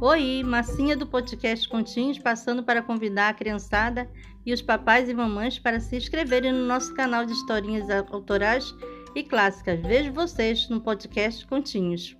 Oi, massinha do podcast Continhos, passando para convidar a criançada e os papais e mamães para se inscreverem no nosso canal de historinhas autorais e clássicas. Vejo vocês no podcast Continhos.